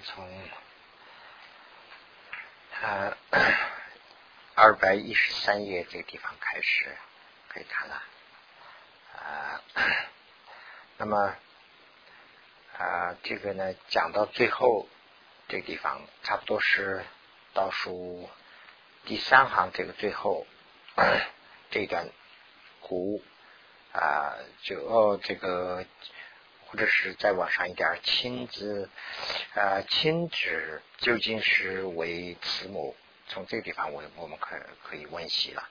从呃二百一十三页这个地方开始可以看了啊。那么啊，这个呢讲到最后这个地方，差不多是倒数第三行这个最后这段古啊，就哦这个。或者是再往上一点，亲子啊，亲子究竟是为慈母？从这个地方，我我们可可以温习了。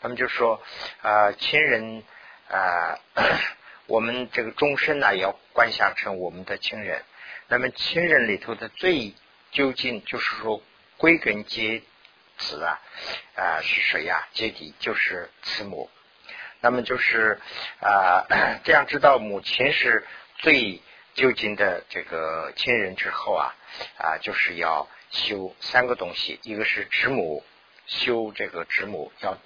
那么就说啊，亲人啊，我们这个终身呢，要观想成我们的亲人。那么亲人里头的最究竟，就是说归根结子啊啊是谁呀？结底就是慈母。那么就是啊，这样知道母亲是。最究竟的这个亲人之后啊啊，就是要修三个东西，一个是知母，修这个知母，要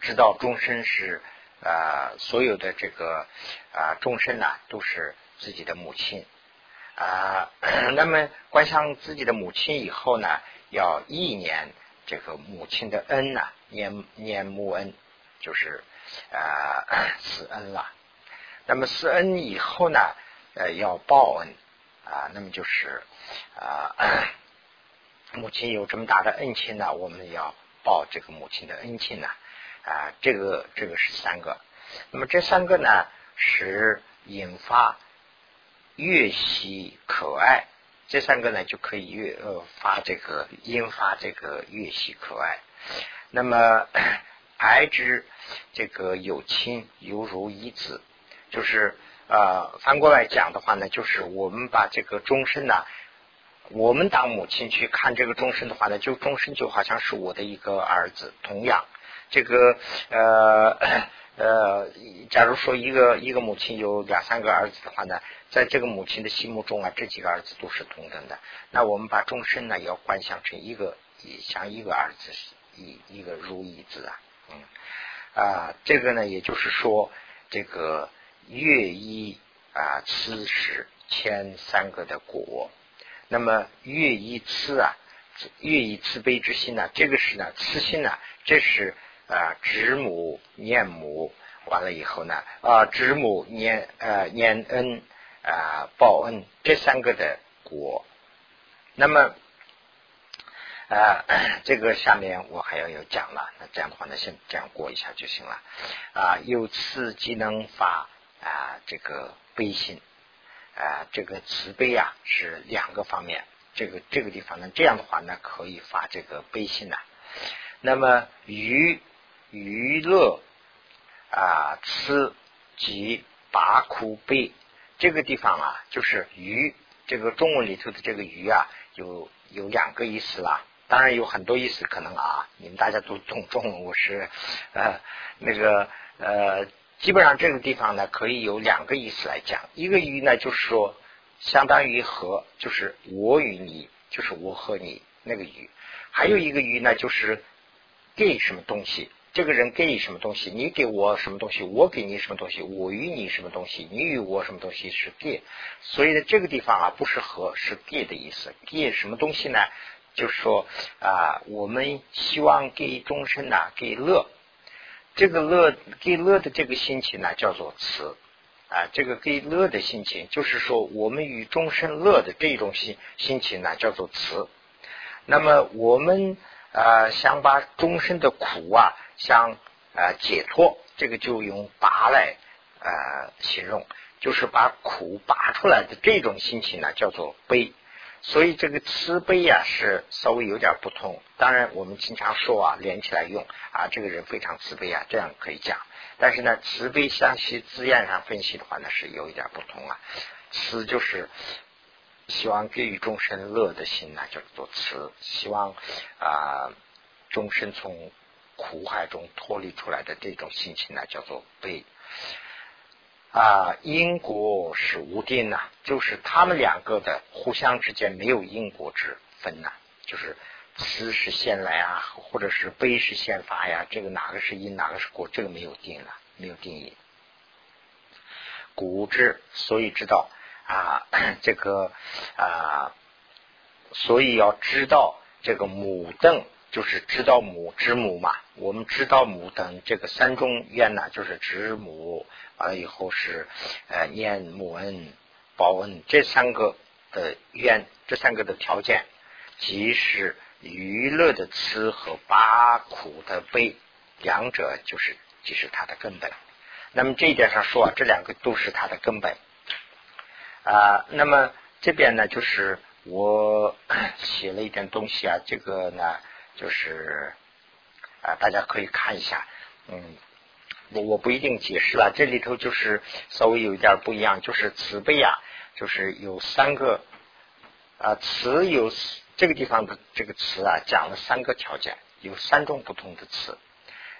知道终身是啊，所有的这个啊终身呐都是自己的母亲啊。那么观想自己的母亲以后呢，要意念这个母亲的恩呐，念念母恩，就是啊慈恩了。那么施恩以后呢，呃，要报恩啊，那么就是啊，母亲有这么大的恩情呢，我们要报这个母亲的恩情呢啊，这个这个是三个。那么这三个呢，是引发越喜可爱，这三个呢就可以越呃发这个引发这个越喜可爱。那么 爱之这个有亲犹如一子。就是呃，反过来讲的话呢，就是我们把这个终身呢，我们当母亲去看这个终身的话呢，就终身就好像是我的一个儿子。同样，这个呃呃，假如说一个一个母亲有两三个儿子的话呢，在这个母亲的心目中啊，这几个儿子都是同等的。那我们把终身呢，要观想成一个像一个儿子一一个如意子啊，嗯啊，这个呢，也就是说这个。乐一啊，慈是前三个的果。那么乐一慈啊，乐一慈悲之心呢？这个是呢，慈心呢？这是啊，知母念母，完了以后呢啊，知母念呃念恩啊报恩这三个的果。那么啊，这个下面我还要有讲了。那这样的话呢，先这样过一下就行了啊。有慈即能发。啊，这个悲心啊，这个慈悲啊，是两个方面。这个这个地方呢，这样的话呢，可以发这个悲心呐。那么娱娱乐啊，吃及拔苦悲，这个地方啊，就是娱。这个中文里头的这个娱啊，有有两个意思啦。当然有很多意思，可能啊，你们大家都懂中文，我是呃那个呃。基本上这个地方呢，可以有两个意思来讲。一个语呢，就是说，相当于和，就是我与你，就是我和你那个语；还有一个语呢，就是给什么东西，这个人给什么东西，你给我什么东西，我给你什么东西，我与你什么东西，你与我什么东西是给。所以呢，这个地方啊，不是和，是给的意思。给什么东西呢？就是说啊，我们希望给终身呐，给乐。这个乐给乐的这个心情呢，叫做慈啊。这个给乐的心情，就是说我们与众生乐的这种心心情呢，叫做慈。那么我们啊，想把终身的苦啊，想啊解脱，这个就用拔来啊形容，就是把苦拔出来的这种心情呢，叫做悲。所以这个慈悲呀是稍微有点不同，当然我们经常说啊连起来用啊，这个人非常慈悲啊，这样可以讲。但是呢，慈悲相系字眼上分析的话呢，是有一点不同啊。慈就是希望给予众生乐的心呢，叫做慈；希望啊众生从苦海中脱离出来的这种心情呢，叫做悲。啊，因果是无定呐，就是他们两个的互相之间没有因果之分呐，就是慈是先来啊，或者是悲是先发呀，这个哪个是因，哪个是果，这个没有定了，没有定义。古之所以知道啊，这个啊所以要知道这个母灯，就是知道母知母嘛。我们知道母等这个三种愿呢，就是知母，完了以后是呃念母恩、报恩这三个的愿，这三个的条件，即是娱乐的慈和八苦的悲，两者就是即是它的根本。那么这一点上说啊，这两个都是它的根本啊。那么这边呢，就是我 写了一点东西啊，这个呢就是啊，大家可以看一下。嗯，我我不一定解释了，这里头就是稍微有一点不一样，就是慈悲啊，就是有三个啊，慈有这个地方的这个词啊，讲了三个条件，有三种不同的词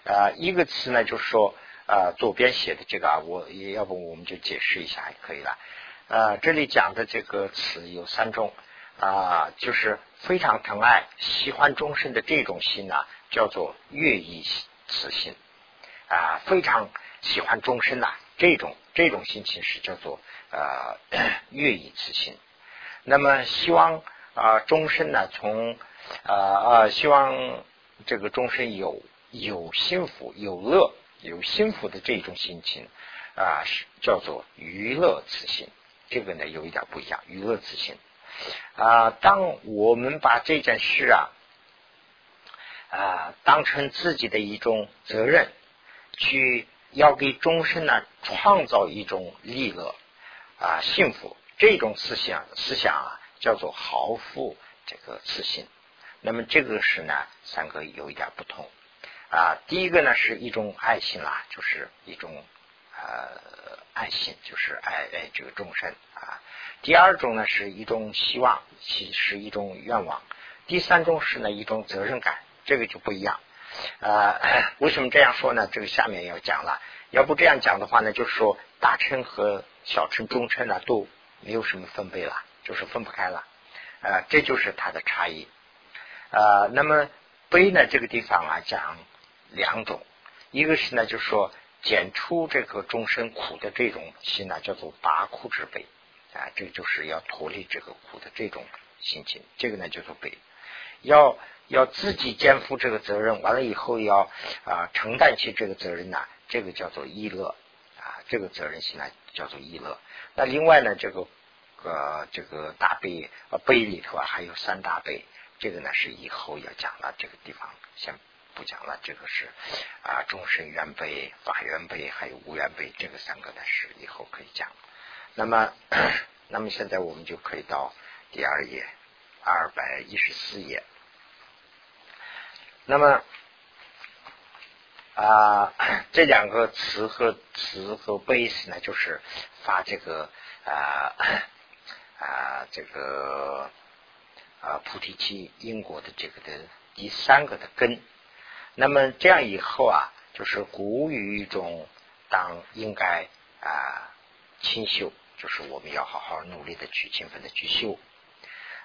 啊，一个词呢就是说。啊，左边写的这个啊，我也要不我们就解释一下就可以了。啊，这里讲的这个词有三种啊，就是非常疼爱、喜欢终身的这种心呢，叫做乐意慈心啊，非常喜欢终身呐，这种这种心情是叫做呃乐意慈心。那么希望啊终身呢，从啊啊希望这个终身有有幸福有乐。有幸福的这种心情啊，是叫做娱乐慈心。这个呢，有一点不一样。娱乐慈心啊，当我们把这件事啊啊当成自己的一种责任，去要给终身呢创造一种利乐啊幸福，这种思想思想啊叫做豪富这个自信。那么这个是呢，三个有一点不同。啊，第一个呢是一种爱心啦，就是一种呃爱心，就是爱爱这个众生啊。第二种呢是一种希望，是是一种愿望。第三种是呢一种责任感，这个就不一样。呃，为什么这样说呢？这个下面要讲了。要不这样讲的话呢，就是说大乘和小乘、中乘呢都没有什么分别了，就是分不开了。呃，这就是它的差异。呃，那么悲呢这个地方啊讲。两种，一个是呢，就是说减除这个众生苦的这种心呢，叫做拔苦之悲啊，这就是要脱离这个苦的这种心情，这个呢叫做悲，要要自己肩负这个责任，完了以后要啊承担起这个责任呢，这个叫做意乐。啊，这个责任心呢叫做意乐。那另外呢，这个呃这个大悲啊悲里头啊还有三大悲，这个呢是以后要讲了，这个地方先。不讲了，这个是啊，众生缘悲、法缘悲，还有无缘悲，这个三个呢是以后可以讲。那么，那么现在我们就可以到第二页，二百一十四页。那么啊，这两个词和词和悲思呢，就是发这个啊 啊这个啊菩提期因果的这个的第三个的根。那么这样以后啊，就是古语中当应该啊清修，就是我们要好好努力的去勤奋的去修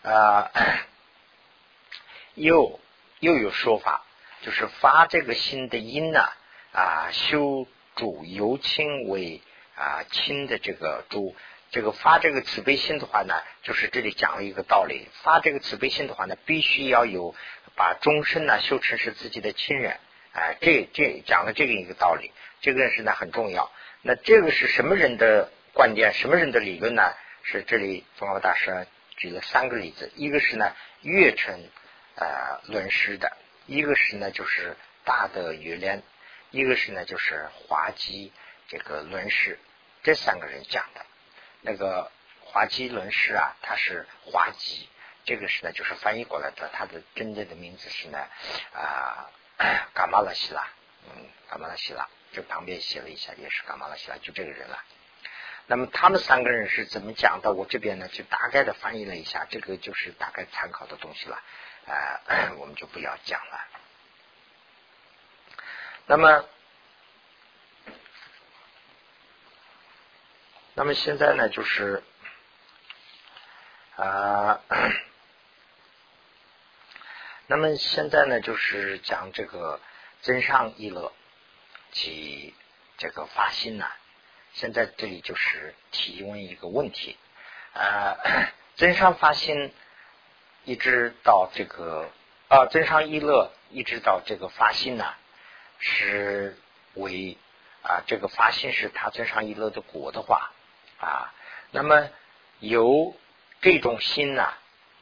啊。又又有说法，就是发这个心的因呢啊，修主由清为啊清的这个主，这个发这个慈悲心的话呢，就是这里讲了一个道理，发这个慈悲心的话呢，必须要有。把终身呢修成是自己的亲人，哎，这这讲了这个一个道理，这个是呢很重要。那这个是什么人的观点？什么人的理论呢？是这里宗华大师举了三个例子，一个是呢月成呃论师的，一个是呢就是大德月莲，一个是呢就是华基这个论师，这三个人讲的。那个华基论师啊，他是华基。这个是呢，就是翻译过来的，他的真正的名字是呢啊，嘎玛拉希拉，嗯，嘎玛拉希拉，这旁边写了一下，也是嘎玛拉希拉，就这个人了。那么他们三个人是怎么讲的？我这边呢就大概的翻译了一下，这个就是大概参考的东西了，啊，我们就不要讲了。那么，那么现在呢，就是啊。那么现在呢，就是讲这个增上一乐及这个发心呢。现在这里就是提问一个问题，呃，增上发心一直到这个啊增上一乐，一直到这个发心呢，是为啊这个发心是他增上一乐的果的话啊，那么由这种心呢，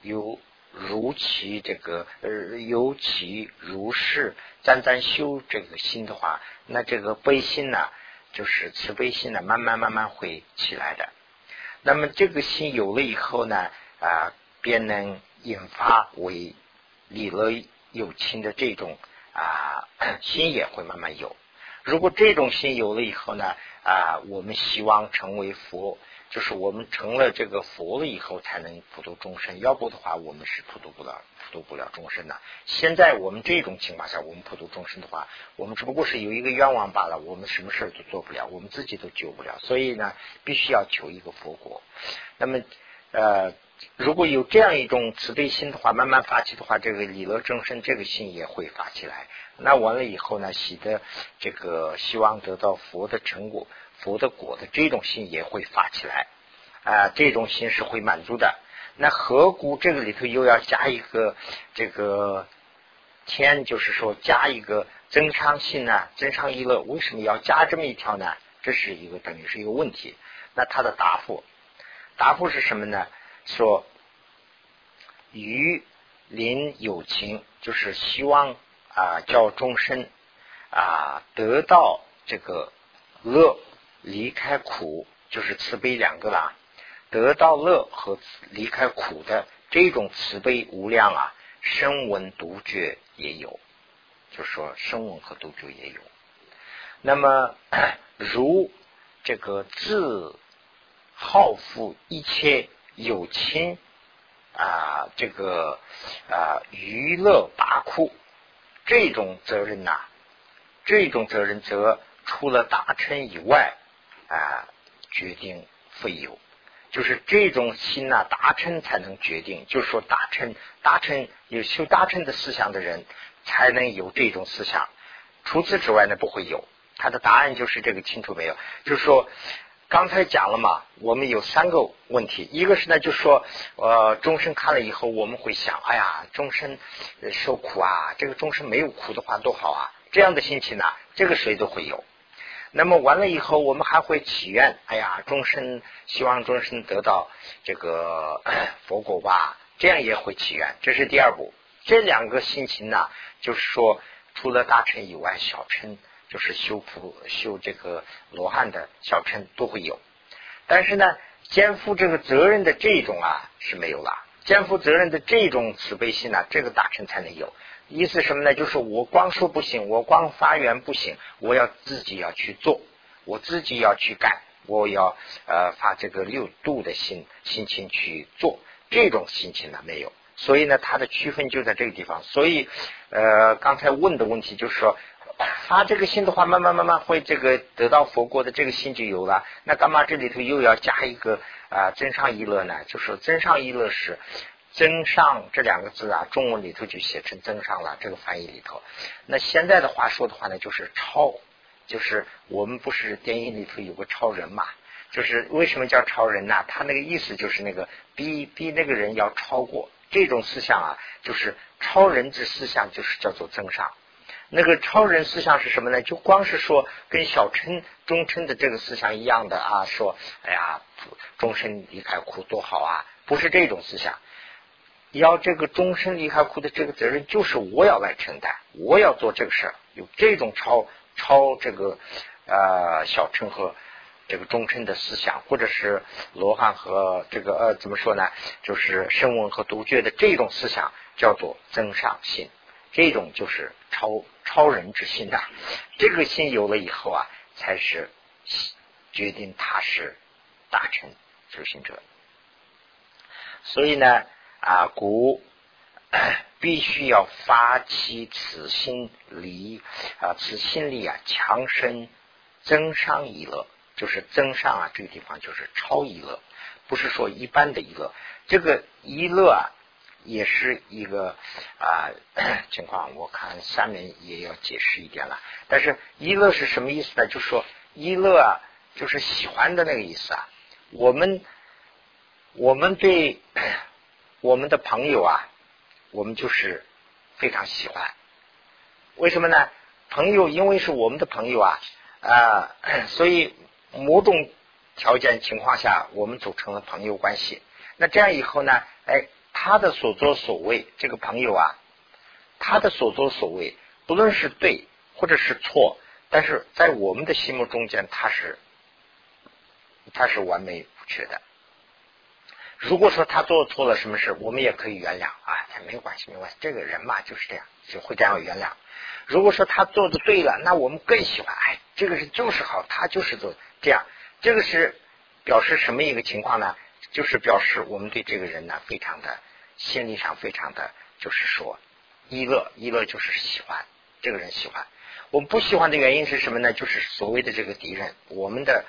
由如其这个呃由其如是沾沾修这个心的话，那这个悲心呢，就是慈悲心呢，慢慢慢慢会起来的。那么这个心有了以后呢，啊，便能。引发为离了有情的这种啊心也会慢慢有。如果这种心有了以后呢啊，我们希望成为佛，就是我们成了这个佛了以后才能普度众生。要不的话，我们是普度不了普度不了众生的。现在我们这种情况下，我们普度众生的话，我们只不过是有一个愿望罢了，我们什么事都做不了，我们自己都救不了。所以呢，必须要求一个佛果。那么呃。如果有这样一种慈悲心的话，慢慢发起的话，这个理乐众生这个心也会发起来。那完了以后呢，喜的这个希望得到佛的成果、佛的果的这种心也会发起来啊，这种心是会满足的。那何故这个里头又要加一个这个天，就是说加一个增上心呢？增上一乐为什么要加这么一条呢？这是一个等于是一个问题。那他的答复，答复是什么呢？说与邻有情，就是希望啊，叫众生啊得到这个乐，离开苦，就是慈悲两个啦。得到乐和离开苦的这种慈悲无量啊，声闻独觉也有，就说声闻和独觉也有。那么 如这个自好负一切。有亲啊，这个啊娱乐拔库这种责任呐，这种责任则除了大臣以外啊，决定非有，就是这种心呐，大臣才能决定，就是说大臣大臣有修大臣的思想的人才能有这种思想，除此之外呢，不会有。他的答案就是这个清楚没有？就是说。刚才讲了嘛，我们有三个问题，一个是呢，就是说，呃，众生看了以后，我们会想，哎呀，众生受苦啊，这个众生没有苦的话多好啊，这样的心情呢，这个谁都会有。那么完了以后，我们还会祈愿，哎呀，众生希望众生得到这个佛果吧，这样也会祈愿。这是第二步，这两个心情呢，就是说，除了大乘以外，小乘。就是修普修这个罗汉的小乘都会有，但是呢，肩负这个责任的这种啊是没有了。肩负责任的这种慈悲心呢，这个大乘才能有。意思什么呢？就是我光说不行，我光发愿不行，我要自己要去做，我自己要去干，我要呃发这个六度的心心情去做，这种心情呢没有。所以呢，它的区分就在这个地方。所以呃，刚才问的问题就是说。发这个心的话，慢慢慢慢会这个得到佛果的这个心就有了。那干嘛这里头又要加一个啊增上一乐呢？就是增上一乐是增上这两个字啊，中文里头就写成增上了。这个翻译里头，那现在的话说的话呢，就是超，就是我们不是电影里头有个超人嘛？就是为什么叫超人呢？他那个意思就是那个比比那个人要超过这种思想啊，就是超人之思想，就是叫做增上。那个超人思想是什么呢？就光是说跟小乘、中乘的这个思想一样的啊，说哎呀，终身离开苦多好啊，不是这种思想。要这个终身离开苦的这个责任，就是我要来承担，我要做这个事儿。有这种超超这个呃小乘和这个中乘的思想，或者是罗汉和这个呃怎么说呢？就是声闻和独觉的这种思想，叫做增上心。这种就是超超人之心呐，这个心有了以后啊，才是决定他是大臣修行者。所以呢啊，古 必须要发起此心力啊，此心力啊，强身增伤一乐，就是增上啊，这个地方就是超一乐，不是说一般的一乐，这个一乐啊。也是一个啊 情况，我看下面也要解释一点了。但是一乐是什么意思呢？就说一乐啊，就是喜欢的那个意思啊。我们我们对 我们的朋友啊，我们就是非常喜欢。为什么呢？朋友因为是我们的朋友啊啊，所以某种条件情况下，我们组成了朋友关系。那这样以后呢？哎，他的所作所为，这个朋友啊，他的所作所为，不论是对或者是错，但是在我们的心目中间，他是他是完美无缺的。如果说他做错了什么事，我们也可以原谅啊，他没有关系，没有关系，这个人嘛就是这样，就会这样原谅。如果说他做的对了，那我们更喜欢，哎，这个人就是好，他就是做这样，这个是表示什么一个情况呢？就是表示我们对这个人呢，非常的心理上非常的，就是说一乐，一乐就是喜欢这个人喜欢。我们不喜欢的原因是什么呢？就是所谓的这个敌人，我们的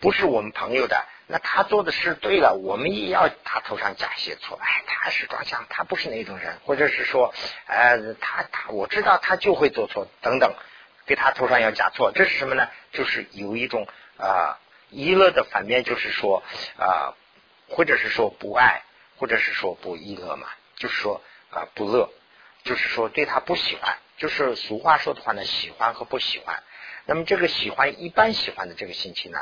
不是我们朋友的。那他做的事对了，我们也要他头上加些错。哎，他是装相，他不是那种人，或者是说，呃，他他我知道他就会做错等等，给他头上要加错，这是什么呢？就是有一种啊，一乐的反面就是说啊。或者是说不爱，或者是说不依乐嘛，就是说啊不乐，就是说对他不喜欢，就是俗话说的话呢，喜欢和不喜欢。那么这个喜欢，一般喜欢的这个心情呢，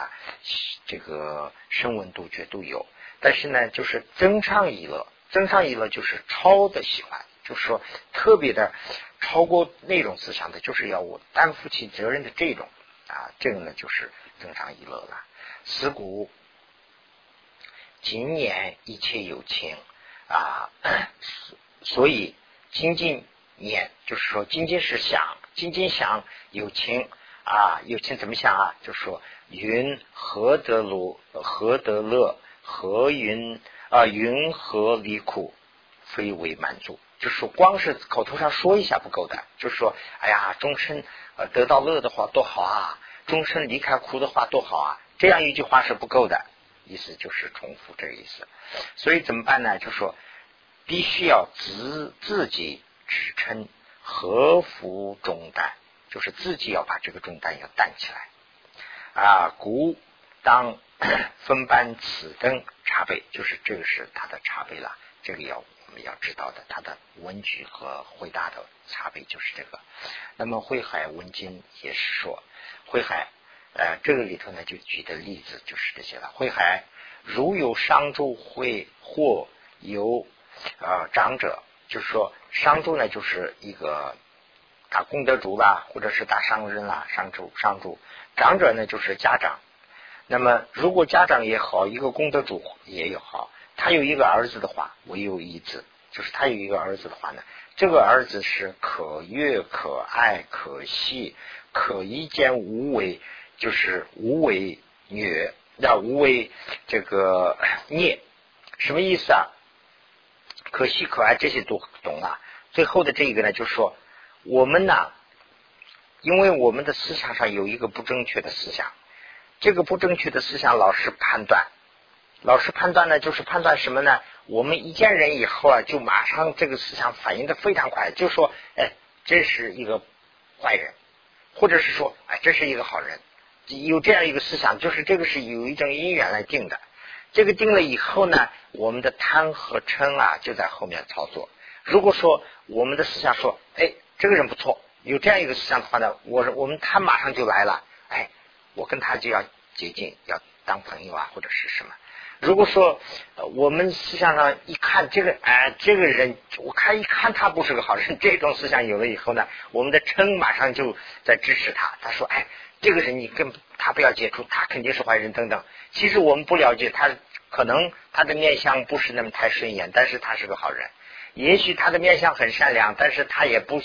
这个声闻独觉都有。但是呢，就是增上一乐，增上一乐就是超的喜欢，就是说特别的超过那种思想的，就是要我担负起责任的这种啊，这个呢就是增上一乐了。思古。今年一切有情啊，所以精进念就是说精进是想，精进想有情啊，有情怎么想啊？就是说云何得如？何得乐？何云啊？云何离苦？非为满足。就是说光是口头上说一下不够的，就是说哎呀，终身呃得到乐的话多好啊，终身离开苦的话多好啊，这样一句话是不够的。意思就是重复这个意思，所以怎么办呢？就说必须要自自己支撑和服重担，就是自己要把这个重担要担起来啊。古当分班此灯茶杯，就是这个是他的茶杯了。这个要我们要知道的，他的文举和回答的茶杯就是这个。那么慧海文经也是说慧海。呃，这个里头呢，就举的例子就是这些了。慧海如有商周会或有呃长者，就是说商周呢，就是一个大功德主吧，或者是大商人啦，商周商周长者呢，就是家长。那么如果家长也好，一个功德主也有好，他有一个儿子的话，唯有一子，就是他有一个儿子的话呢，这个儿子是可悦、可爱、可惜、可一见无为。就是无为虐，那无为这个 孽，什么意思啊？可惜可爱这些都懂啊。最后的这一个呢，就是说我们呢，因为我们的思想上有一个不正确的思想，这个不正确的思想老是判断，老是判断呢，就是判断什么呢？我们一见人以后啊，就马上这个思想反应的非常快，就说哎，这是一个坏人，或者是说哎，这是一个好人。有这样一个思想，就是这个是有一种因缘来定的。这个定了以后呢，我们的贪和嗔啊就在后面操作。如果说我们的思想说，哎，这个人不错，有这样一个思想的话呢，我我们他马上就来了，哎，我跟他就要接近，要当朋友啊，或者是什么。如果说我们思想上一看这个，哎，这个人，我看一看他不是个好人，这种思想有了以后呢，我们的嗔马上就在支持他。他说，哎。这个人你跟他不要接触，他肯定是坏人等等。其实我们不了解他，可能他的面相不是那么太顺眼，但是他是个好人。也许他的面相很善良，但是他也不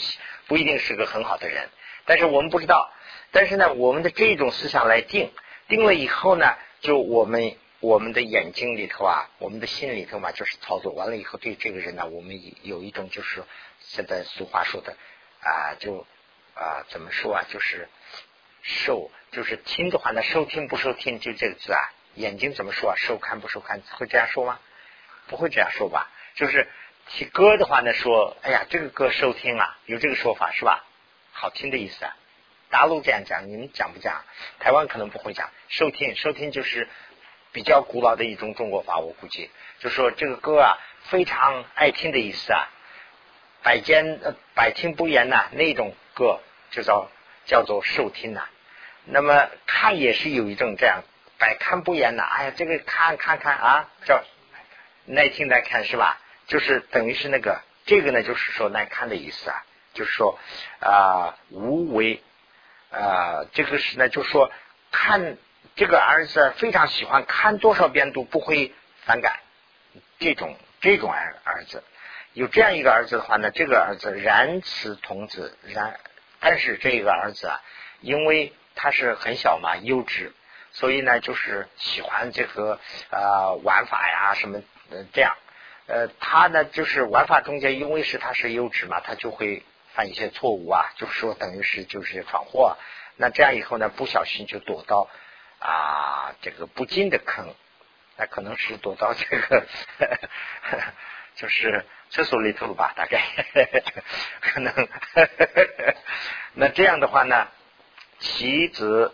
不一定是个很好的人。但是我们不知道。但是呢，我们的这种思想来定，定了以后呢，就我们我们的眼睛里头啊，我们的心里头嘛，就是操作完了以后，对这个人呢，我们有一种就是现在俗话说的啊，就啊怎么说啊，就是。受就是听的话呢，收听不收听就这个字啊。眼睛怎么说啊？收看不收看会这样说吗？不会这样说吧？就是听歌的话呢，说哎呀，这个歌收听啊，有这个说法是吧？好听的意思啊。大陆这样讲，你们讲不讲？台湾可能不会讲。收听收听就是比较古老的一种中国话，我估计就说这个歌啊，非常爱听的意思啊。百间百听不厌呐，那种歌就叫叫做受听呐。那么看也是有一种这样百看不厌呐，哎呀，这个看看看啊，叫耐听耐看是吧？就是等于是那个这个呢，就是说耐看的意思啊，就是说啊无为。啊，这个是呢，就说看这个儿子非常喜欢看多少遍都不会反感，这种这种儿儿子。有这样一个儿子的话呢，这个儿子然慈童子然，但是这个儿子啊，因为他是很小嘛，幼稚，所以呢，就是喜欢这个呃玩法呀什么这样，呃，他呢就是玩法中间，因为是他是幼稚嘛，他就会犯一些错误啊，就是说等于是就是闯祸，那这样以后呢，不小心就躲到啊这个不进的坑，那可能是躲到这个就是厕所里头吧，大概可能，那这样的话呢？其子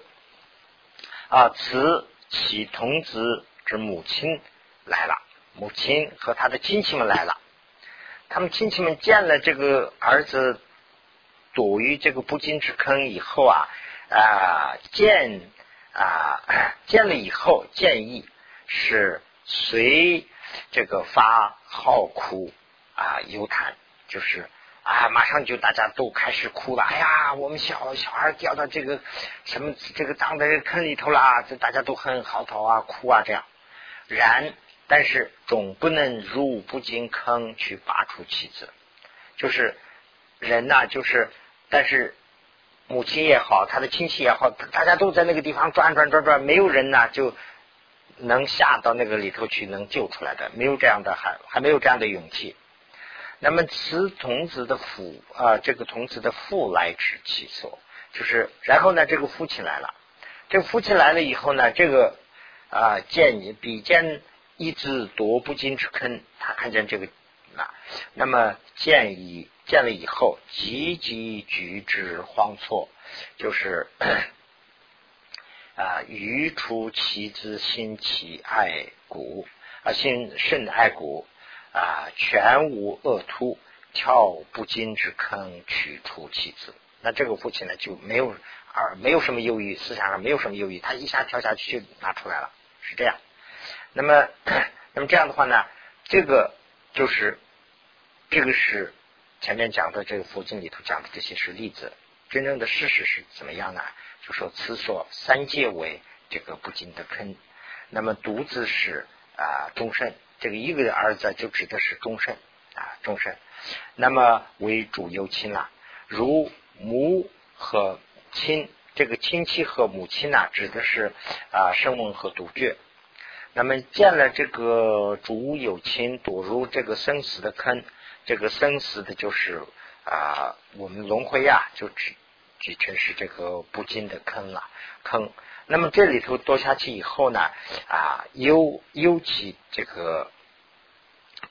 啊，此其童子之母亲来了，母亲和他的亲戚们来了。他们亲戚们见了这个儿子躲于这个不金之坑以后啊啊，见啊见了以后建议是随这个发号哭啊犹谈，就是。啊！马上就大家都开始哭了。哎呀，我们小小孩掉到这个什么这个脏的坑里头啦！这大家都很嚎啕啊，哭啊这样。然，但是总不能入不进坑去拔出妻子。就是人呐，就是但是母亲也好，他的亲戚也好，大家都在那个地方转转转转，没有人呐就能下到那个里头去能救出来的，没有这样的还还没有这样的勇气。那么，此童子的父啊，这个童子的父来之其所，就是然后呢，这个父亲来了，这个父亲来了以后呢，这个啊见你比见一只夺不进之坑，他看见这个啊，那么见以见了以后，急急举之慌错，就是啊，余出其之心其爱古啊，心甚爱古。啊，全无恶突，跳不进之坑，取出其子。那这个父亲呢，就没有而没有什么犹豫，思想上没有什么犹豫，他一下跳下去就拿出来了，是这样。那么，那么这样的话呢，这个就是这个是前面讲的这个佛经里头讲的这些是例子，真正的事实是怎么样呢？说此所三界为这个不进的坑，那么独自是啊终身。这个一个儿子就指的是终身啊，终身。那么为主有亲了，如母和亲，这个亲戚和母亲呢，指的是啊生翁和独绝。那么见了这个主有亲躲入这个生死的坑，这个生死的就是啊我们轮回呀，就指指成是这个不尽的坑了坑。那么这里头多下去以后呢，啊，尤尤其这个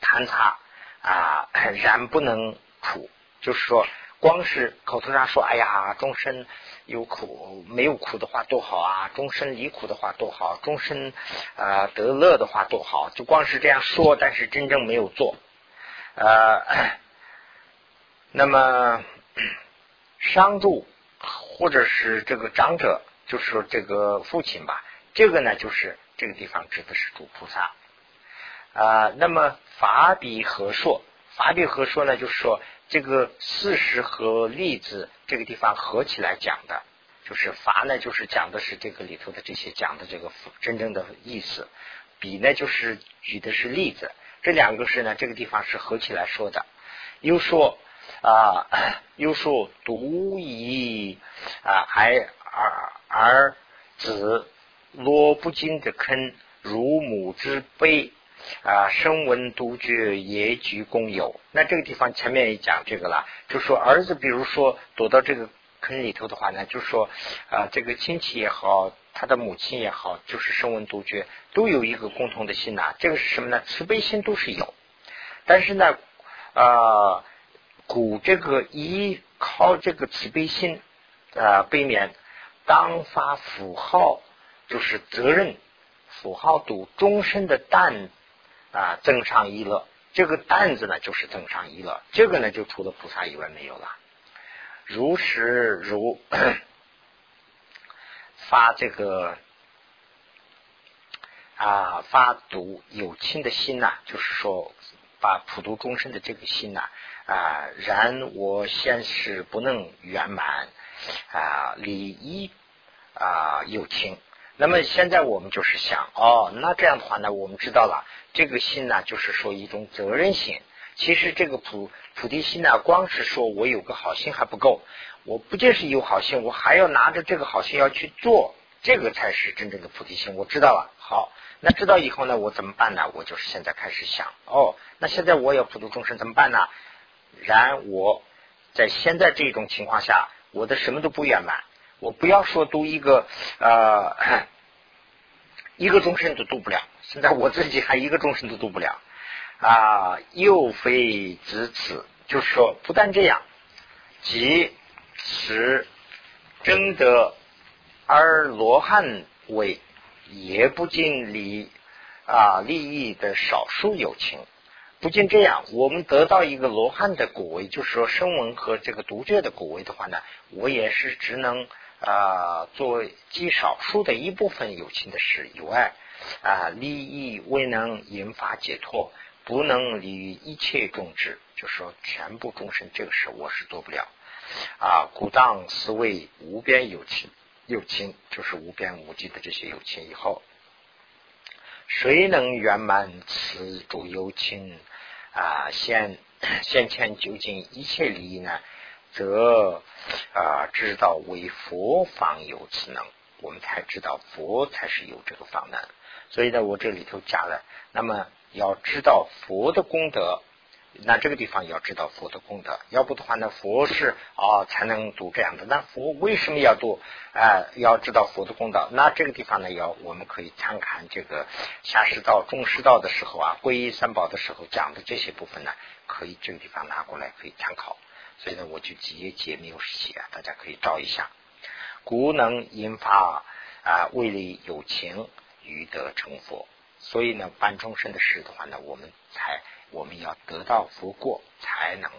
贪擦啊，然不能苦，就是说，光是口头上说，哎呀，终身有苦，没有苦的话多好啊，终身离苦的话多好，终身啊得乐的话多好，就光是这样说，但是真正没有做，呃，那么 商住或者是这个长者。就是说这个父亲吧，这个呢就是这个地方指的是主菩萨啊。那么法比和说，法比和说呢，就是说这个事实和例子这个地方合起来讲的，就是法呢就是讲的是这个里头的这些讲的这个真正的意思，比呢就是举的是例子，这两个是呢这个地方是合起来说的。又说啊，又说独以啊还。而儿子落不进的坑，如母之悲啊，声闻独绝也举共有。那这个地方前面也讲这个了，就说儿子，比如说躲到这个坑里头的话呢，就说啊，这个亲戚也好，他的母亲也好，就是声闻独觉都有一个共同的心呐。这个是什么呢？慈悲心都是有，但是呢，啊，古这个依靠这个慈悲心啊，悲悯。当发符号就是责任，符号度终身的担啊，增上一乐，这个担子呢就是增上一乐，这个呢就除了菩萨以外没有了。如实如 发这个啊发度有亲的心呐，就是说把普度众生的这个心呐啊，然我现实不能圆满啊，礼一啊有情。那么现在我们就是想哦，那这样的话呢，我们知道了这个心呢，就是说一种责任心。其实这个菩菩提心呢，光是说我有个好心还不够，我不仅是有好心，我还要拿着这个好心要去做，这个才是真正的菩提心。我知道了，好，那知道以后呢，我怎么办呢？我就是现在开始想哦，那现在我要普度众生怎么办呢？然我在现在这种情况下，我的什么都不圆满。我不要说度一个呃一个众生都度不了，现在我自己还一个众生都度不了啊！又非只此，就是说不但这样，即使真得而罗汉为，也不尽利啊利益的少数友情。不仅这样，我们得到一个罗汉的果位，就是说声闻和这个独觉的果位的话呢，我也是只能。啊，做极少数的一部分友情的事以外，啊，利益未能引发解脱，不能利于一切众志，就是说全部众生这个事我是做不了。啊，故当思维无边有情，有情就是无边无际的这些有情以后，谁能圆满此诸有情啊？现现前究竟一切利益呢？则啊，知道为佛方有此能，我们才知道佛才是有这个方能。所以呢，我这里头加了，那么要知道佛的功德，那这个地方要知道佛的功德，要不的话呢，佛是啊才能读这样的。那佛为什么要读？啊，要知道佛的功德。那这个地方呢，要我们可以参看这个下士道、中士道的时候啊，皈依三宝的时候讲的这些部分呢，可以这个地方拿过来可以参考。所以呢，我就节节没有写，大家可以照一下。故能引发啊，为利有情，于得成佛。所以呢，办众生的事的话呢，我们才我们要得到佛过，才能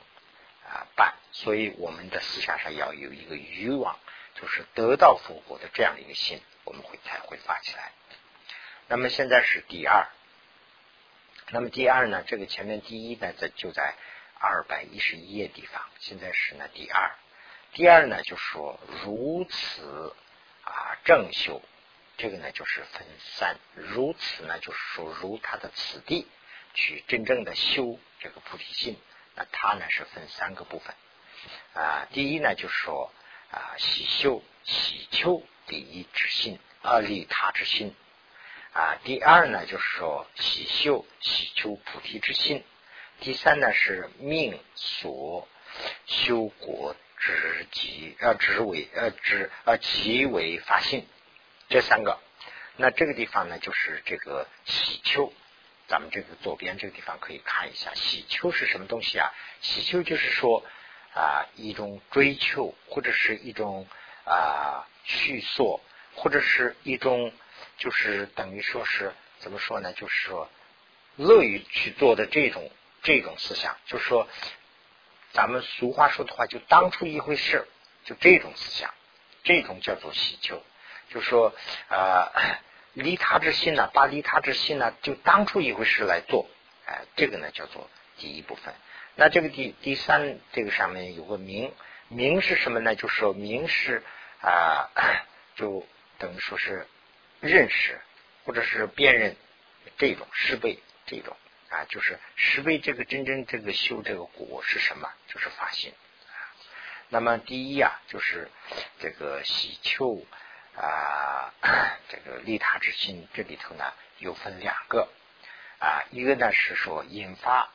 啊办。所以我们的思想上要有一个欲望，就是得到佛过的这样的一个心，我们会才会发起来。那么现在是第二，那么第二呢，这个前面第一呢，在就在。二百一十一页地方，现在是呢第二，第二呢就是说如此啊正修，这个呢就是分三，如此呢就是说如他的此地去真正的修这个菩提心，那它呢是分三个部分。啊，第一呢就是说啊喜修喜求第一之心啊利他之心。啊，第二呢就是说喜修喜求菩提之心。第三呢是命所修果之极呃之为呃之呃极为法性这三个，那这个地方呢就是这个喜求，咱们这个左边这个地方可以看一下喜求是什么东西啊？喜求就是说啊一种追求或者是一种啊续索或者是一种就是等于说是怎么说呢？就是说乐于去做的这种。这种思想，就是说，咱们俗话说的话，就当初一回事，就这种思想，这种叫做喜求，就是说呃，利他之心呢，把利他之心呢，就当出一回事来做，哎，这个呢叫做第一部分。那这个第第三这个上面有个名，名是什么呢？就是说名是啊，就等于说是认识或者是辨认这种识别这种。啊，就是十为这个真正这个修这个果是什么？就是发心。那么第一啊，就是这个喜求啊，这个利他之心，这里头呢又分两个啊，一个呢是说引发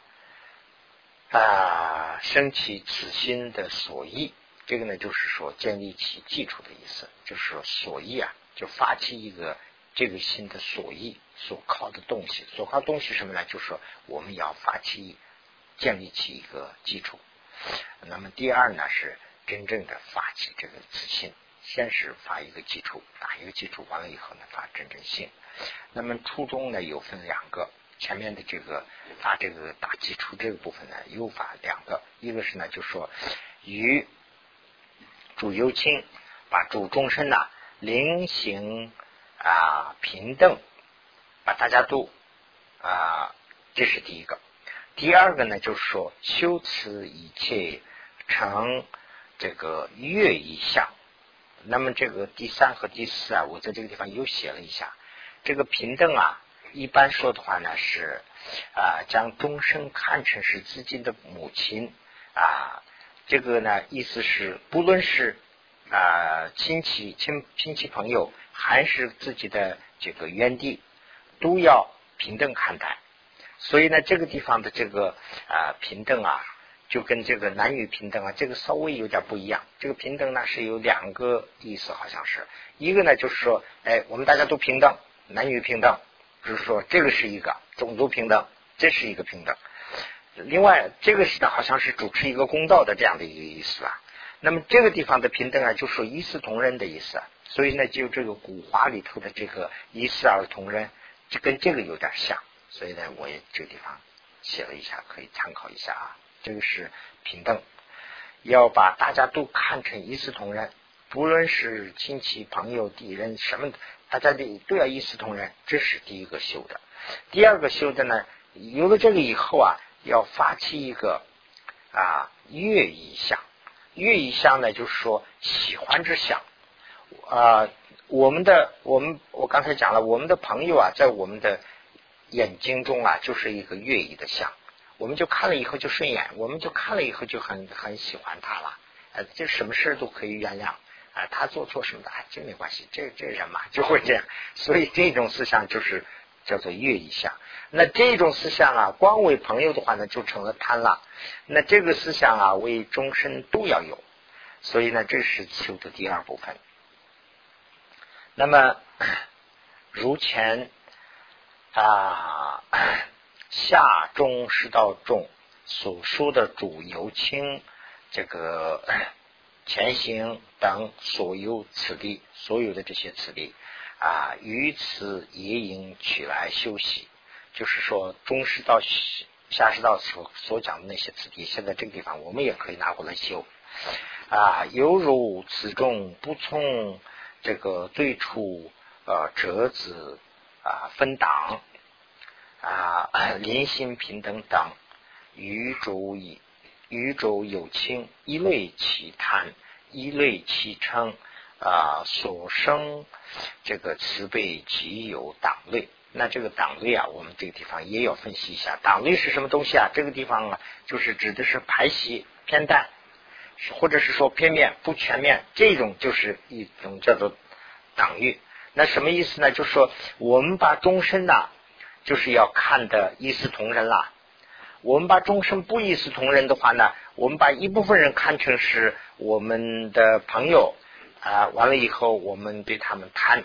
啊升起此心的所依，这个呢就是说建立起基础的意思，就是说所依啊，就发起一个。这个心的所依所靠的东西，所靠东西什么呢？就是说我们要发起建立起一个基础。那么第二呢，是真正的发起这个自信，先是发一个基础，打一个基础，完了以后呢，发真正性。那么初中呢，又分两个，前面的这个打这个打基础这个部分呢，又发两个，一个是呢，就说与主有情，把主众生呐，灵行啊平等，把大家都啊，这是第一个。第二个呢，就是说修持一切成这个乐意相。那么这个第三和第四啊，我在这个地方又写了一下。这个平等啊，一般说的话呢是啊，将终生看成是自己的母亲啊。这个呢意思是，不论是啊亲戚亲亲戚朋友，还是自己的这个原地，都要平等看待。所以呢，这个地方的这个啊平等啊，就跟这个男女平等啊，这个稍微有点不一样。这个平等呢是有两个意思，好像是一个呢就是说，哎，我们大家都平等，男女平等，就是说这个是一个种族平等，这是一个平等。另外，这个是呢好像是主持一个公道的这样的一个意思啊。那么这个地方的平等啊，就说一视同仁的意思。所以呢，就这个古话里头的这个一视而同仁，就跟这个有点像。所以呢，我也这个地方写了一下，可以参考一下啊。这个是平等，要把大家都看成一视同仁，不论是亲戚、朋友、敌人什么，大家的都要一视同仁。这是第一个修的。第二个修的呢，有了这个以后啊，要发起一个啊乐意相。乐意相呢，就是说喜欢之相啊。我们的我们我刚才讲了，我们的朋友啊，在我们的。眼睛中啊，就是一个乐意的像，我们就看了以后就顺眼，我们就看了以后就很很喜欢他了，呃，就什么事都可以原谅，啊，他做错什么的，这没关系，这这人嘛 就会这样，所以这种思想就是叫做乐意相。那这种思想啊，光为朋友的话呢，就成了贪了。那这个思想啊，为终身都要有，所以呢，这是修的第二部分。那么 如前。啊，下中师道中所说的主由清这个 前行等所有此地，所有的这些此地啊，于此也应取来休息。就是说，中师道、下师道所所讲的那些此地，现在这个地方我们也可以拿过来修啊。犹如此中不从这个最初呃折子。啊，分党啊，连心平等等，宇宙以宇宙有情，一类其贪，一类其称啊，所生这个慈悲即有党类。那这个党类啊，我们这个地方也要分析一下，党类是什么东西啊？这个地方啊，就是指的是排稀偏淡，或者是说片面不全面，这种就是一种叫做党域。那什么意思呢？就是说，我们把终身呐，就是要看的一视同仁啦。我们把终身不一视同仁的话呢，我们把一部分人看成是我们的朋友啊，完了以后我们对他们贪；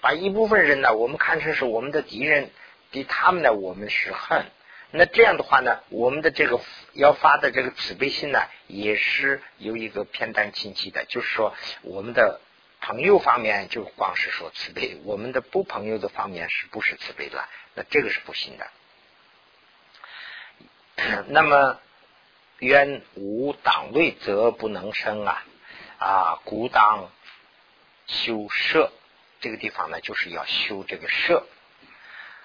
把一部分人呢，我们看成是我们的敌人，对他们呢，我们是恨。那这样的话呢，我们的这个要发的这个慈悲心呢，也是有一个偏淡亲戚的，就是说我们的。朋友方面就光是说慈悲，我们的不朋友的方面是不是慈悲的？那这个是不行的。那么冤无党位则不能生啊啊，故当修舍。这个地方呢，就是要修这个舍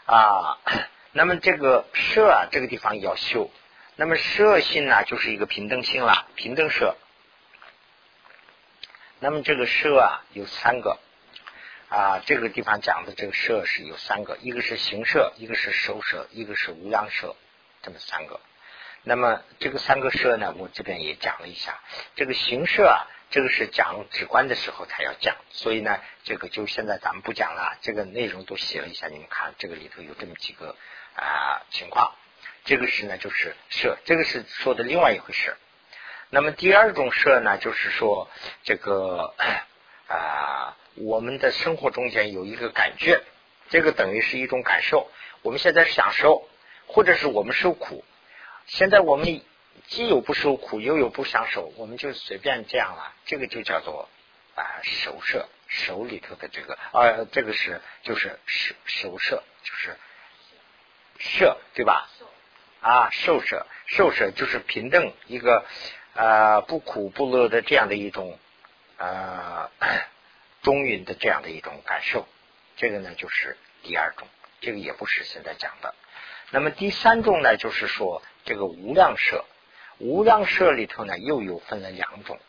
啊。那么这个舍啊，这个地方要修。那么舍心呢，就是一个平等心了，平等舍。那么这个舍啊有三个啊，这个地方讲的这个舍是有三个，一个是行舍，一个是受舍，一个是无量舍，这么三个。那么这个三个舍呢，我这边也讲了一下。这个行舍啊，这个是讲直观的时候才要讲，所以呢，这个就现在咱们不讲了。这个内容都写了一下，你们看这个里头有这么几个啊情况。这个是呢，就是舍，这个是说的另外一回事。那么第二种舍呢，就是说这个 啊，我们的生活中间有一个感觉，这个等于是一种感受。我们现在享受，或者是我们受苦。现在我们既有不受苦，又有不享受，我们就随便这样了。这个就叫做啊手舍，手里头的这个啊，这个是就是手手舍，就是舍，对吧？啊，受舍，受舍就是平等一个呃不苦不乐的这样的一种呃中云的这样的一种感受。这个呢就是第二种，这个也不是现在讲的。那么第三种呢，就是说这个无量舍，无量舍里头呢又有分了两种，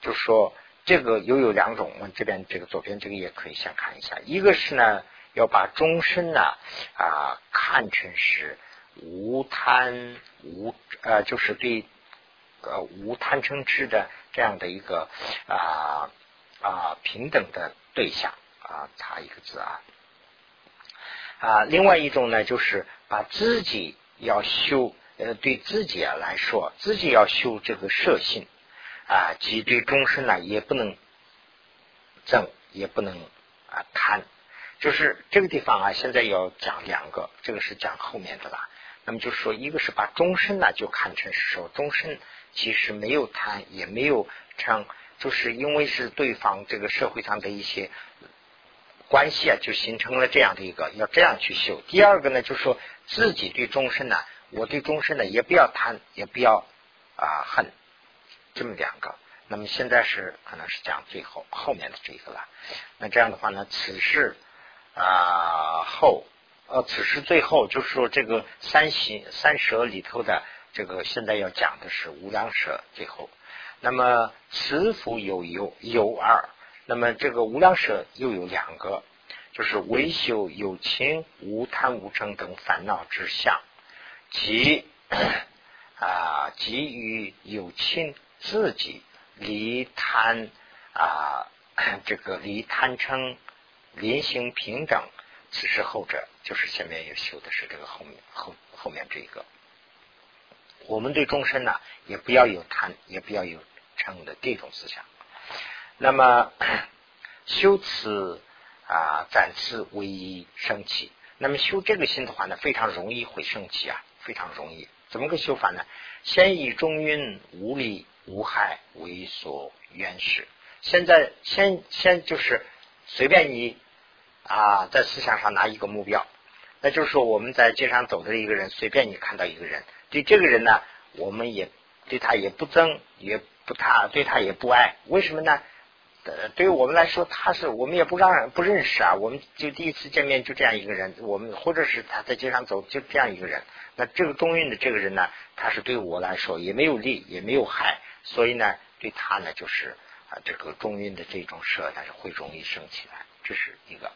就是说这个又有两种。我们这边这个左边这个也可以先看一下，一个是呢要把终身呢啊看成是无贪无呃就是对呃无贪嗔痴的这样的一个啊啊平等的对象啊差一个字啊啊另外一种呢就是。把自己要修，呃，对自己啊来说，自己要修这个摄性啊，即对终身呢也不能正，也不能啊贪，就是这个地方啊，现在要讲两个，这个是讲后面的啦。那么就是说，一个是把终身呢就看成是说，终身其实没有贪，也没有称，就是因为是对方这个社会上的一些。关系啊，就形成了这样的一个要这样去修。第二个呢，就是说自己对终身呢，我对终身呢也不要贪，也不要啊恨，这么两个。那么现在是可能是讲最后后面的这个了。那这样的话呢，此事啊后呃，此时最后就是说这个三行三舍里头的这个现在要讲的是无量舍最后。那么慈福有有有二。那么这个无量舍又有两个，就是唯修有情无贪无嗔等烦恼之相，即啊即于有情自己离贪啊 这个离贪嗔临行平等，此时后者就是前面也修的是这个后面后后面这一个，我们对众生呢也不要有贪，也不要有嗔的这种思想。那么修此啊，暂时唯一生气。那么修这个心的话呢，非常容易会生气啊，非常容易。怎么个修法呢？先以中庸无利无害为所原始。现在先先就是随便你啊，在思想上拿一个目标，那就是说我们在街上走的一个人，随便你看到一个人，对这个人呢，我们也对他也不憎，也不他对他也不爱，为什么呢？呃对于我们来说，他是我们也不让不认识啊，我们就第一次见面就这样一个人，我们或者是他在街上走就这样一个人，那这个中运的这个人呢，他是对我来说也没有利也没有害，所以呢，对他呢就是啊这个中运的这种舍，但是会容易生起来，这是一个。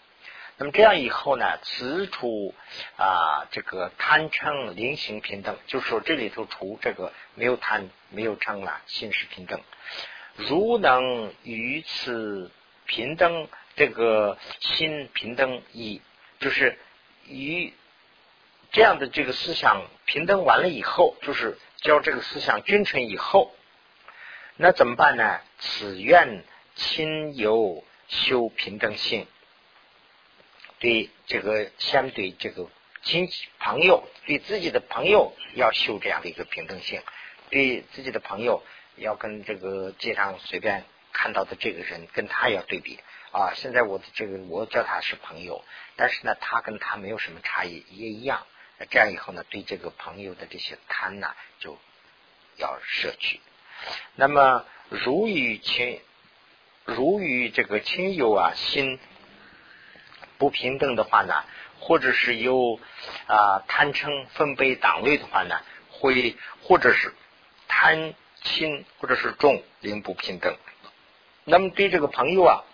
那么这样以后呢，此处啊这个贪嗔灵行平等，就是说这里头除这个没有贪没有嗔了，心是平等。如能与此平等，这个心平等以，就是与这样的这个思想平等完了以后，就是教这个思想均成以后，那怎么办呢？此愿亲友修平等性，对这个相对这个亲戚朋友，对自己的朋友要修这样的一个平等性，对自己的朋友。要跟这个街上随便看到的这个人跟他要对比啊！现在我的这个我叫他是朋友，但是呢，他跟他没有什么差异，也一样。这样以后呢，对这个朋友的这些贪呢，就要舍去。那么，如与亲，如与这个亲友啊心不平等的话呢，或者是有啊贪嗔分贝党类的话呢，会或者是贪。轻或者是重，灵不平等。那么对这个朋友啊，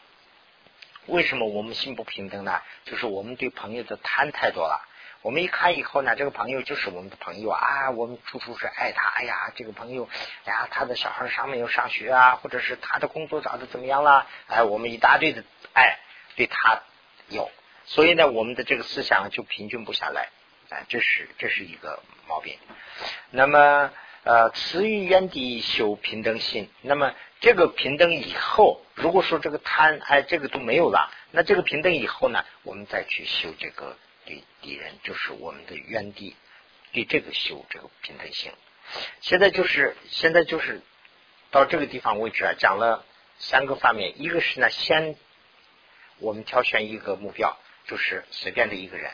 为什么我们心不平等呢？就是我们对朋友的贪太多了。我们一看以后呢，这个朋友就是我们的朋友啊，我们处处是爱他。哎呀，这个朋友，哎呀，他的小孩上面有上学啊，或者是他的工作找的怎么样啦？哎，我们一大堆的爱对他有，所以呢，我们的这个思想就平均不下来。啊，这是这是一个毛病。那么。呃，慈于原地修平等心，那么这个平等以后，如果说这个贪哎这个都没有了，那这个平等以后呢，我们再去修这个对敌人，就是我们的原地对这个修这个平等性。现在就是现在就是到这个地方为止啊，讲了三个方面，一个是呢，先我们挑选一个目标，就是随便的一个人，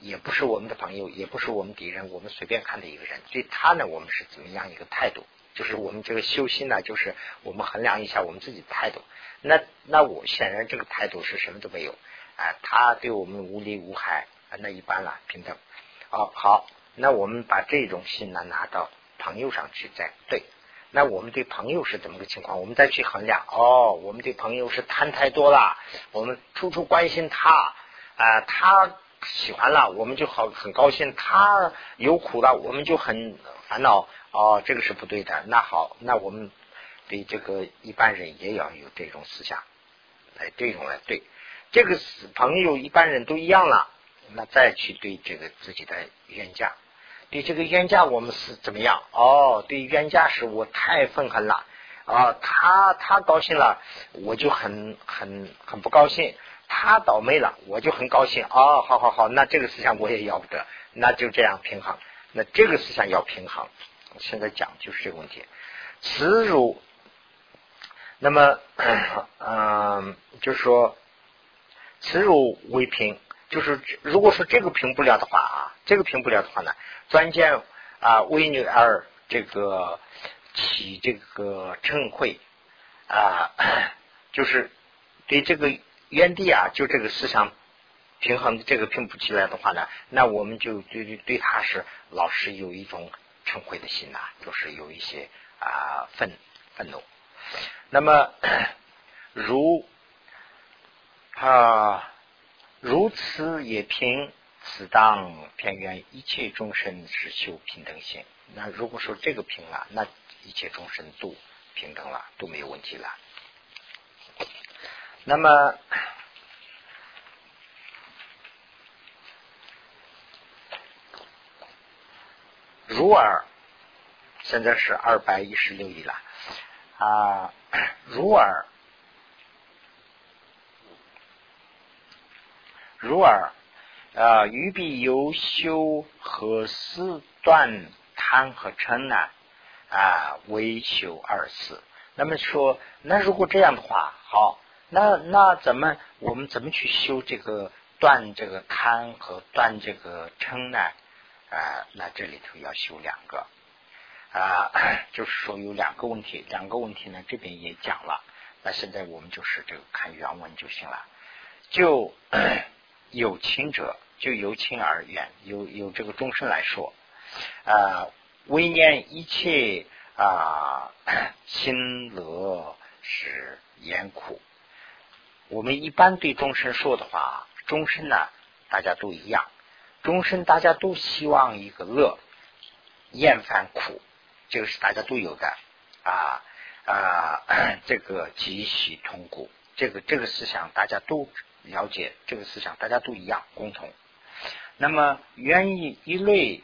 也不是我们的朋友，也不是我们敌人，我们随便看的一个人。对他呢，我们是怎么样一个态度？就是我们这个修心呢，就是我们衡量一下我们自己的态度。那那我显然这个态度是什么都没有啊，他对我们无利无害啊，那一般了，平等。哦，好，那我们把这种心呢拿到朋友上去再对。那我们对朋友是怎么个情况？我们再去衡量。哦，我们对朋友是贪太多了，我们处处关心他啊，他喜欢了，我们就好很高兴；他有苦了，我们就很烦恼。哦，这个是不对的。那好，那我们对这个一般人也要有这种思想，来这种来对这个朋友一般人都一样了。那再去对这个自己的冤家，对这个冤家我们是怎么样？哦，对冤家是我太愤恨了啊！他他高兴了，我就很很很不高兴；他倒霉了，我就很高兴。哦，好好好，那这个思想我也要不得，那就这样平衡。那这个思想要平衡。现在讲就是这个问题，耻辱。那么，嗯，就是说，耻辱为平，就是如果说这个平不了的话啊，这个平不了的话呢，专见啊为女儿这个起这个嗔恚啊，就是对这个原地啊，就这个思想平衡这个平不起来的话呢，那我们就对对对他是老是有一种。嗔恚的心呐，就是有一些啊愤愤怒。那么 如啊如此也平，此当偏愿一切众生是修平等心。那如果说这个平了，那一切众生都平等了，都没有问题了。那么。如尔，现在是二百一十六亿了啊！如尔，如尔啊，于必有修何思断贪和嗔呢？啊，为修二四。那么说，那如果这样的话，好，那那怎么我们怎么去修这个断这个贪和断这个嗔呢？啊，那这里头要修两个啊，就是说有两个问题，两个问题呢这边也讲了。那现在我们就是这个看原文就行了。就有情者，就由情而远，由由这个终身来说啊，为念一切啊，心乐是言苦。我们一般对众生说的话，终身呢大家都一样。终身大家都希望一个乐，厌烦苦，这个是大家都有的啊啊，这个极喜痛苦，这个这个思想大家都了解，这个思想大家都一样共同。那么愿意一类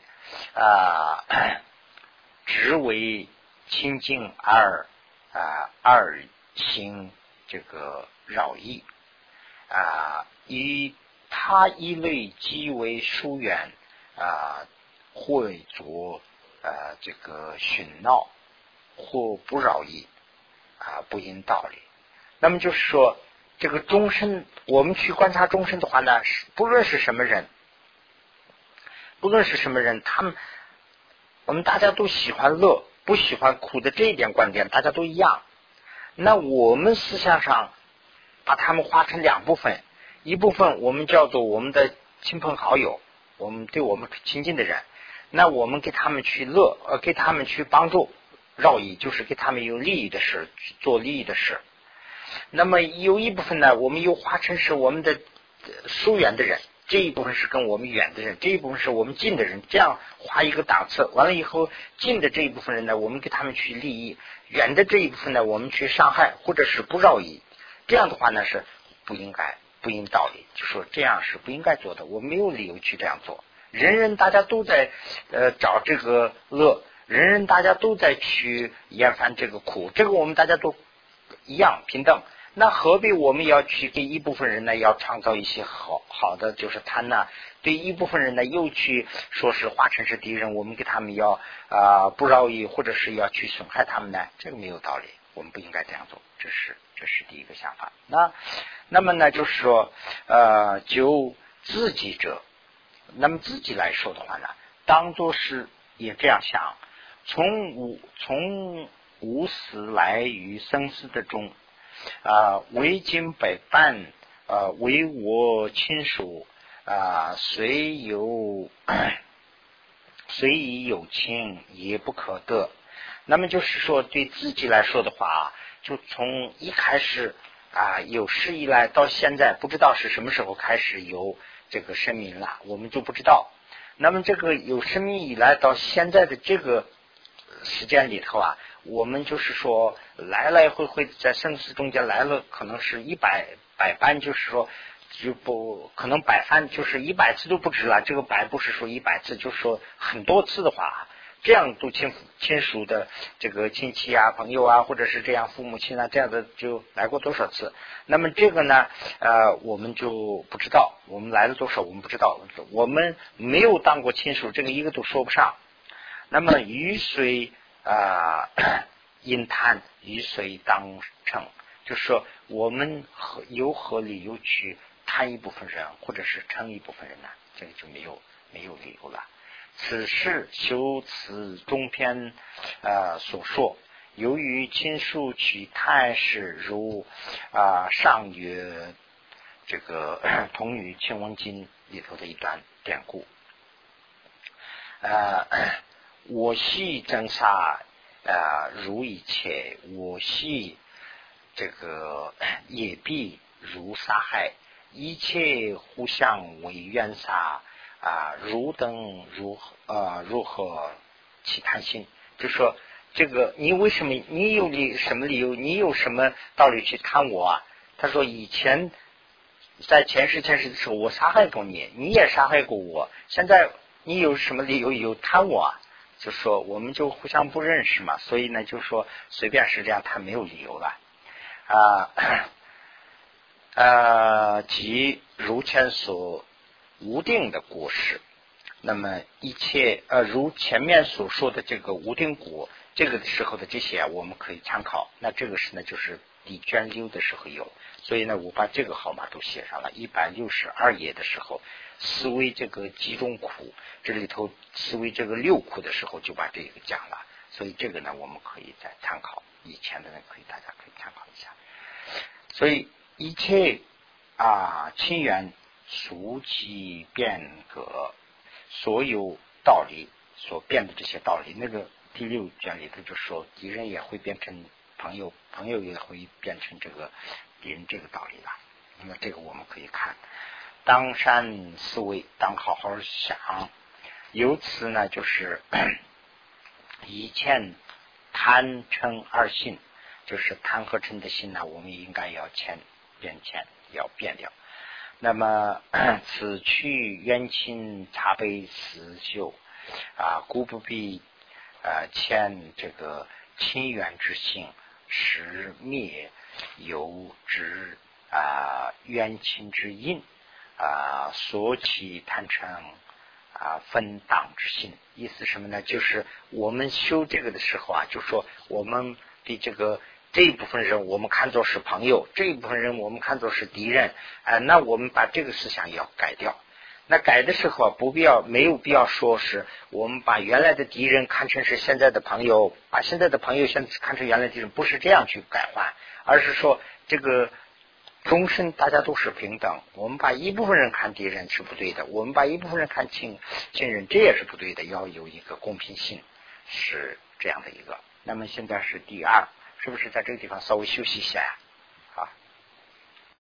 啊，只为清净而啊二心这个扰意啊一。他一类即为疏远啊，或作啊这个喧闹，或不扰意啊，不因道理。那么就是说，这个终身，我们去观察终身的话呢，不论是什么人，不论是什么人，他们我们大家都喜欢乐，不喜欢苦的这一点观点，大家都一样。那我们思想上把他们划成两部分。一部分我们叫做我们的亲朋好友，我们对我们亲近的人，那我们给他们去乐，呃，给他们去帮助，绕意就是给他们有利益的事，做利益的事。那么有一部分呢，我们又化成是我们的疏远的人，这一部分是跟我们远的人，这一部分是我们近的人，这样划一个档次。完了以后，近的这一部分人呢，我们给他们去利益；远的这一部分呢，我们去伤害或者是不绕意。这样的话呢，是不应该。不应道理，就说这样是不应该做的。我没有理由去这样做。人人大家都在呃找这个乐，人人大家都在去厌烦这个苦，这个我们大家都一样平等。那何必我们要去给一部分人呢？要创造一些好好的，就是贪呢？对一部分人呢，又去说是化成是敌人，我们给他们要啊不饶意，或者是要去损害他们呢？这个没有道理，我们不应该这样做。这是这是第一个想法。那。那么呢，就是说，呃，就自己者那么自己来说的话呢，当做是也这样想，从无从无始来于生死的中啊，为今百般啊，为我亲属啊，虽有 虽已有亲，也不可得。那么就是说，对自己来说的话，就从一开始啊，有史以来到现在，不知道是什么时候开始有这个生命了，我们就不知道。那么这个有生命以来到现在的这个时间里头啊，我们就是说来来回回在生死中间来了，可能是一百百般，就是说就不可能百番，就是一百次都不止了。这个百不是说一百次，就是说很多次的话。这样都亲亲属的这个亲戚啊、朋友啊，或者是这样父母亲啊，这样的就来过多少次？那么这个呢，呃，我们就不知道，我们来了多少，我们不知道，我们没有当过亲属，这个一个都说不上。那么雨水啊，因贪与水当成，就是说我们何有何理由去贪一部分人，或者是称一部分人呢？这个就没有没有理由了。此事修辞中篇啊所说，由于亲属取太史如啊上曰这个 同于清文经里头的一段典故啊，我系真杀啊如一切，我系这个 也必如杀害，一切互相为冤杀。啊，如等如啊如何起贪心？就说这个，你为什么？你有理什么理由？你有什么道理去贪我啊？他说以前在前世前世的时候，我杀害过你，你也杀害过我。现在你有什么理由有贪我？啊？就说我们就互相不认识嘛，所以呢，就说随便是这样，他没有理由了啊。呃，即如前所。无定的果实，那么一切呃，如前面所说的这个无定果，这个时候的这些我们可以参考。那这个是呢，就是第卷六的时候有，所以呢，我把这个号码都写上了。一百六十二页的时候，思维这个几种苦，这里头思维这个六苦的时候，就把这个讲了。所以这个呢，我们可以再参考以前的呢，可以大家可以参考一下。所以一切啊，亲缘。俗其变革，所有道理所变的这些道理，那个第六卷里头就说，敌人也会变成朋友，朋友也会变成这个敌人，这个道理了。那么这个我们可以看，当善思维，当好好想。由此呢，就是 一切贪嗔二心，就是贪和嗔的心呢，我们应该要迁变迁，要变掉。那么 此去冤亲茶杯辞旧啊，故不必啊欠这个亲缘之心，实灭有之啊冤亲之因啊，所起贪嗔啊分党之心。意思什么呢？就是我们修这个的时候啊，就说我们的这个。这一部分人我们看作是朋友，这一部分人我们看作是敌人，哎，那我们把这个思想要改掉。那改的时候啊，不必要，没有必要说是我们把原来的敌人看成是现在的朋友，把现在的朋友现看成原来敌人，不是这样去改换，而是说这个终身大家都是平等。我们把一部分人看敌人是不对的，我们把一部分人看亲亲人，这也是不对的。要有一个公平性，是这样的一个。那么现在是第二。是不是在这个地方稍微休息一下呀？